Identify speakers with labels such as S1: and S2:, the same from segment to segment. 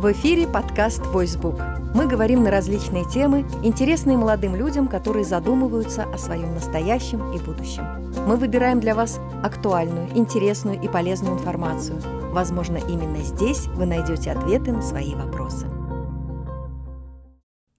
S1: В эфире подкаст «Войсбук». Мы говорим на различные темы, интересные молодым людям, которые задумываются о своем настоящем и будущем. Мы выбираем для вас актуальную, интересную и полезную информацию. Возможно, именно здесь вы найдете ответы на свои вопросы.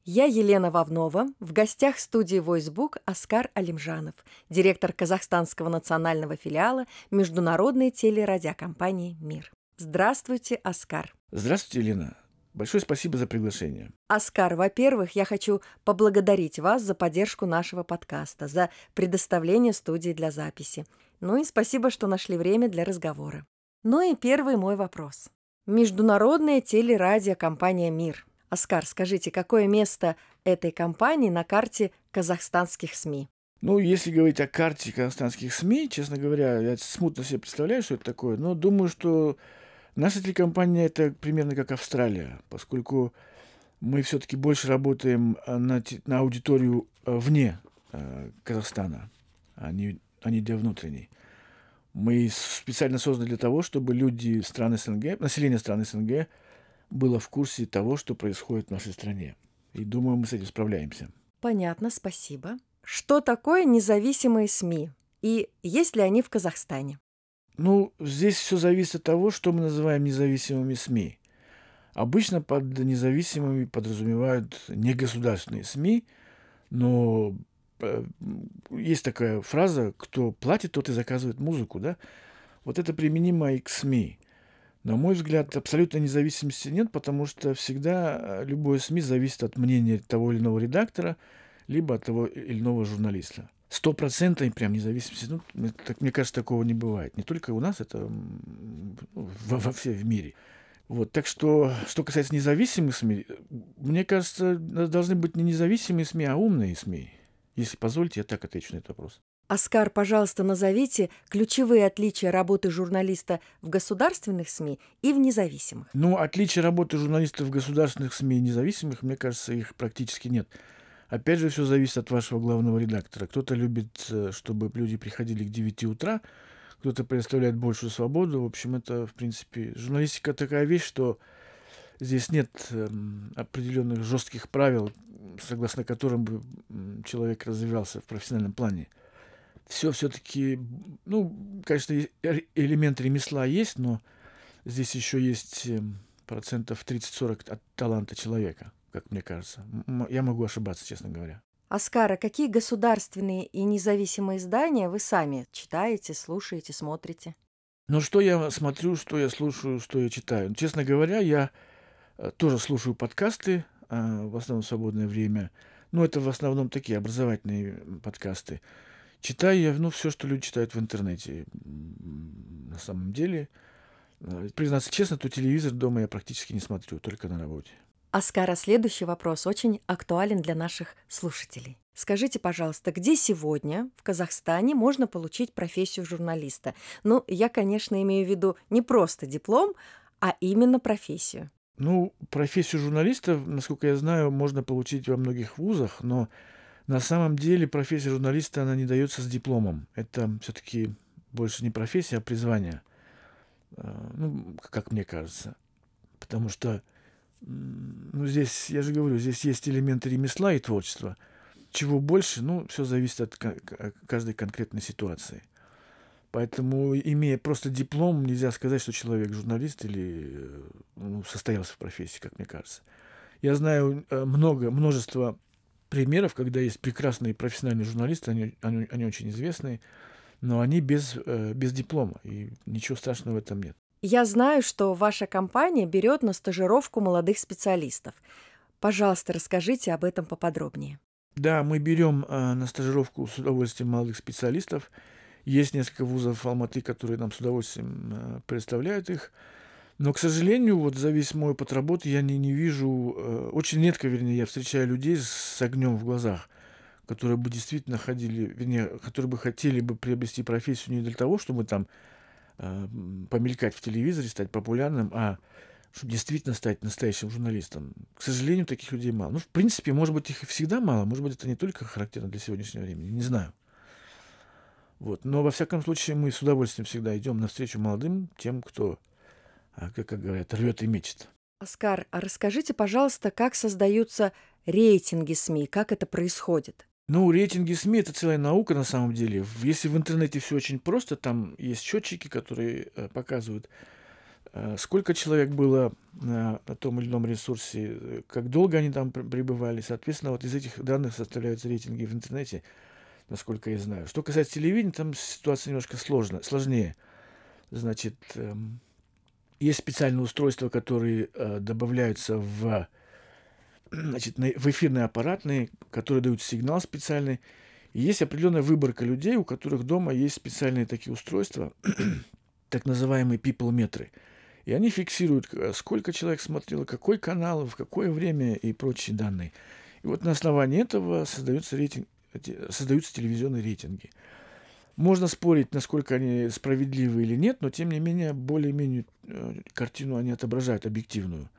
S1: Я Елена Вовнова, в гостях студии «Войсбук» Оскар Алимжанов, директор казахстанского национального филиала международной телерадиокомпании «Мир». Здравствуйте, Оскар.
S2: Здравствуйте, Елена. Большое спасибо за приглашение.
S1: Оскар, во-первых, я хочу поблагодарить вас за поддержку нашего подкаста, за предоставление студии для записи. Ну и спасибо, что нашли время для разговора. Ну и первый мой вопрос. Международная телерадиокомпания «Мир». Оскар, скажите, какое место этой компании на карте казахстанских СМИ?
S2: Ну, если говорить о карте казахстанских СМИ, честно говоря, я смутно себе представляю, что это такое, но думаю, что Наша телекомпания это примерно как Австралия, поскольку мы все-таки больше работаем э, на, на аудиторию э, вне э, Казахстана, а не, а не для внутренней. Мы специально созданы для того, чтобы люди стран СНГ, население стран СНГ было в курсе того, что происходит в нашей стране. И думаю, мы с этим справляемся.
S1: Понятно, спасибо. Что такое независимые СМИ? И есть ли они в Казахстане?
S2: Ну, здесь все зависит от того, что мы называем независимыми СМИ. Обычно под независимыми подразумевают негосударственные СМИ, но э, есть такая фраза, кто платит, тот и заказывает музыку, да? Вот это применимо и к СМИ. На мой взгляд, абсолютной независимости нет, потому что всегда э, любое СМИ зависит от мнения того или иного редактора, либо от того или иного журналиста стопроцентной прям независимости, ну, так, мне кажется, такого не бывает. Не только у нас, это ну, во, во все в мире. Вот, так что, что касается независимых СМИ, мне кажется, должны быть не независимые СМИ, а умные СМИ. Если позволите, я так отвечу на этот вопрос.
S1: Оскар, пожалуйста, назовите ключевые отличия работы журналиста в государственных СМИ и в независимых.
S2: Ну, отличия работы журналиста в государственных СМИ и независимых, мне кажется, их практически нет. Опять же, все зависит от вашего главного редактора. Кто-то любит, э, чтобы люди приходили к 9 утра, кто-то предоставляет большую свободу. В общем, это, в принципе, журналистика такая вещь, что здесь нет эм, определенных жестких правил, согласно которым бы человек развивался в профессиональном плане. Все все-таки, ну, конечно, элемент ремесла есть, но здесь еще есть эм, процентов 30-40 от таланта человека как мне кажется. Я могу ошибаться, честно говоря.
S1: Оскара, какие государственные и независимые издания вы сами читаете, слушаете, смотрите?
S2: Ну, что я смотрю, что я слушаю, что я читаю? Честно говоря, я э, тоже слушаю подкасты а, в основном в свободное время. Ну, это в основном такие образовательные подкасты. Читаю я, ну, все, что люди читают в интернете. На самом деле, э, признаться честно, то телевизор дома я практически не смотрю, только на работе.
S1: Аскара, следующий вопрос очень актуален для наших слушателей. Скажите, пожалуйста, где сегодня в Казахстане можно получить профессию журналиста? Ну, я, конечно, имею в виду не просто диплом, а именно профессию.
S2: Ну, профессию журналиста, насколько я знаю, можно получить во многих вузах, но на самом деле профессия журналиста, она не дается с дипломом. Это все-таки больше не профессия, а призвание. А, ну, как мне кажется. Потому что ну, здесь, я же говорю, здесь есть элементы ремесла и творчества. Чего больше, ну, все зависит от каждой конкретной ситуации. Поэтому, имея просто диплом, нельзя сказать, что человек журналист или ну, состоялся в профессии, как мне кажется. Я знаю э, много, множество примеров, когда есть прекрасные профессиональные журналисты, они, они, они очень известные, но они без, э, без диплома, и ничего страшного в этом нет.
S1: Я знаю, что ваша компания берет на стажировку молодых специалистов. Пожалуйста, расскажите об этом поподробнее.
S2: Да, мы берем э, на стажировку с удовольствием молодых специалистов. Есть несколько вузов Алматы, которые нам с удовольствием э, представляют их. Но, к сожалению, вот за весь мой опыт работы я не, не вижу, э, очень редко, вернее, я встречаю людей с огнем в глазах, которые бы действительно ходили, вернее, которые бы хотели бы приобрести профессию не для того, чтобы там э, помелькать в телевизоре, стать популярным, а чтобы действительно стать настоящим журналистом. К сожалению, таких людей мало. Ну, в принципе, может быть, их и всегда мало. Может быть, это не только характерно для сегодняшнего времени. Не знаю. Вот. Но, во всяком случае, мы с удовольствием всегда идем навстречу молодым, тем, кто, а, как, как говорят, рвет и мечет.
S1: Оскар, а расскажите, пожалуйста, как создаются рейтинги СМИ, как это происходит?
S2: Ну, рейтинги СМИ – это целая наука на самом деле. Если в интернете все очень просто, там есть счетчики, которые э, показывают, э, сколько человек было на том или ином ресурсе, э, как долго они там пребывали. Соответственно, вот из этих данных составляются рейтинги в интернете, насколько я знаю. Что касается телевидения, там ситуация немножко сложно, сложнее. Значит, эм, есть специальные устройства, которые добавляются в, значит, в эфирные аппаратные, которые дают сигнал специальный. И есть определенная выборка людей, у которых дома есть специальные такие устройства, так называемые people-метры. И они фиксируют, сколько человек смотрело, какой канал, в какое время и прочие данные. И вот на основании этого создаются, рейтинг, создаются телевизионные рейтинги. Можно спорить, насколько они справедливы или нет, но тем не менее более-менее э, картину они отображают объективную.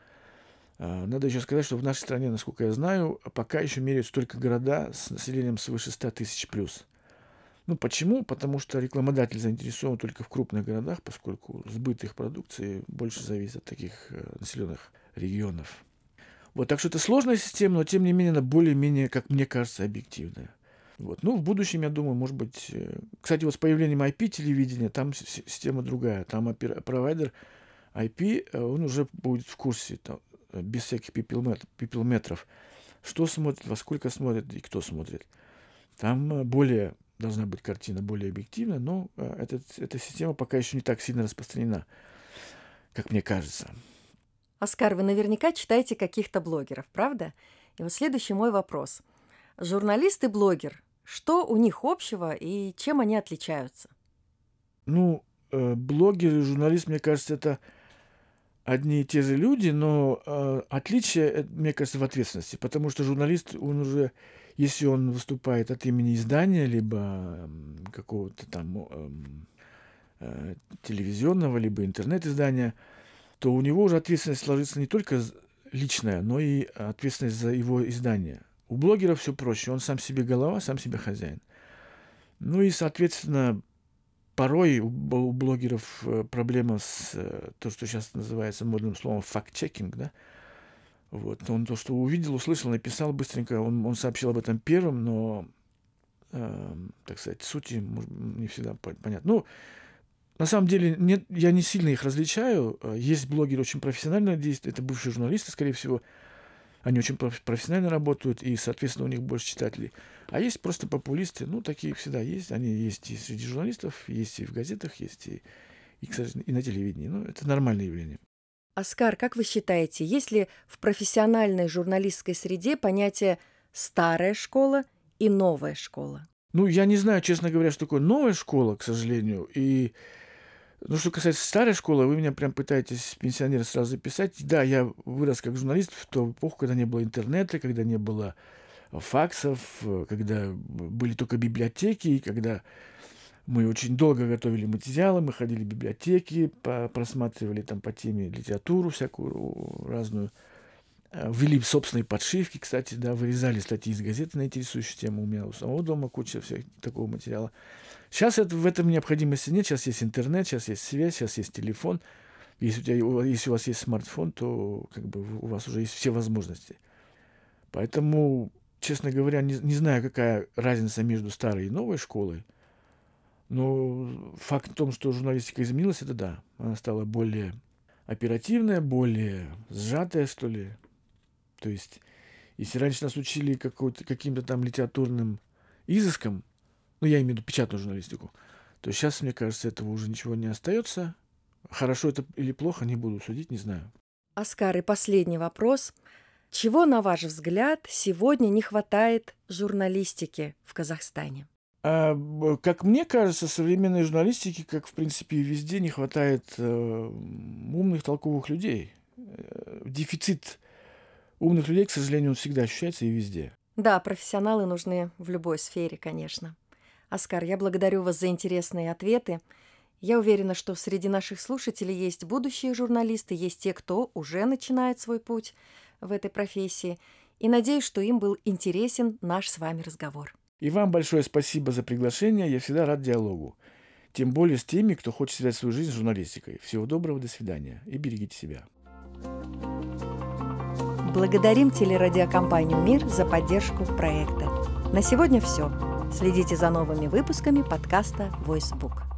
S2: А, надо еще сказать, что в нашей стране, насколько я знаю, пока еще меряют только города с населением свыше 100 тысяч плюс. Ну почему? Потому что рекламодатель заинтересован только в крупных городах, поскольку сбыт их продукции больше зависит от таких э, населенных регионов. Вот, так что это сложная система, но тем не менее она более-менее, как мне кажется, объективная. Вот. Ну, в будущем, я думаю, может быть... Э, кстати, вот с появлением IP-телевидения там система другая. Там провайдер IP, э, он уже будет в курсе, без всяких пипелметров, что смотрит, во сколько смотрит и кто смотрит. Там э, более должна быть картина более объективная, но этот, эта система пока еще не так сильно распространена, как мне кажется.
S1: Оскар, вы наверняка читаете каких-то блогеров, правда? И вот следующий мой вопрос – Журналист и блогер. Что у них общего и чем они отличаются?
S2: Ну, э, блогер и журналист, мне кажется, это одни и те же люди, но э, отличие, э, мне кажется, в ответственности, потому что журналист, он уже, если он выступает от имени издания, либо э, какого-то там эм, э, телевизионного, либо интернет-издания, то у него уже ответственность ложится не только личная, но и ответственность за его издание – у блогера все проще. Он сам себе голова, сам себе хозяин. Ну и, соответственно, порой у блогеров э, проблема с э, то, что сейчас называется модным словом факт-чекинг, да. Вот. Он то, что увидел, услышал, написал быстренько, он, он сообщил об этом первым, но, э, так сказать, сути не всегда понятно. Ну, на самом деле, нет, я не сильно их различаю. Есть блогеры очень профессионально действуют, это бывшие журналисты, скорее всего, они очень профессионально работают, и, соответственно, у них больше читателей. А есть просто популисты, ну, такие всегда есть. Они есть и среди журналистов, есть и в газетах, есть и, и, кстати, и на телевидении. Ну, это нормальное явление.
S1: Оскар, как вы считаете, есть ли в профессиональной журналистской среде понятие «старая школа» и «новая школа»?
S2: Ну, я не знаю, честно говоря, что такое новая школа, к сожалению. И ну, что касается старой школы, вы меня прям пытаетесь пенсионера сразу записать. Да, я вырос как журналист в ту эпоху, когда не было интернета, когда не было факсов, когда были только библиотеки, когда мы очень долго готовили материалы, мы ходили в библиотеки, просматривали там по теме литературу всякую разную, э, ввели собственные подшивки, кстати, да, вырезали статьи из газеты на интересующую тему. У меня у самого дома куча всякого такого материала. Сейчас это, в этом необходимости нет. Сейчас есть интернет, сейчас есть связь, сейчас есть телефон. Если у, тебя, если у вас есть смартфон, то как бы у вас уже есть все возможности. Поэтому, честно говоря, не, не знаю, какая разница между старой и новой школой. Но факт в том, что журналистика изменилась, это да. Она стала более оперативная, более сжатая, что ли. То есть, если раньше нас учили каким-то там литературным изыском, ну, я имею в виду печатную журналистику, то сейчас, мне кажется, этого уже ничего не остается. Хорошо это или плохо, не буду судить, не знаю.
S1: Оскар, и последний вопрос. Чего, на ваш взгляд, сегодня не хватает журналистики в Казахстане?
S2: А, как мне кажется, современной журналистики, как в принципе и везде, не хватает э, умных, толковых людей. Э, дефицит умных людей, к сожалению, он всегда ощущается и везде.
S1: Да, профессионалы нужны в любой сфере, конечно. Оскар, я благодарю вас за интересные ответы. Я уверена, что среди наших слушателей есть будущие журналисты, есть те, кто уже начинает свой путь в этой профессии. И надеюсь, что им был интересен наш с вами разговор.
S2: И вам большое спасибо за приглашение. Я всегда рад диалогу. Тем более с теми, кто хочет связать свою жизнь с журналистикой. Всего доброго, до свидания. И берегите себя.
S1: Благодарим телерадиокомпанию «Мир» за поддержку проекта. На сегодня все. Следите за новыми выпусками подкаста «Войсбук».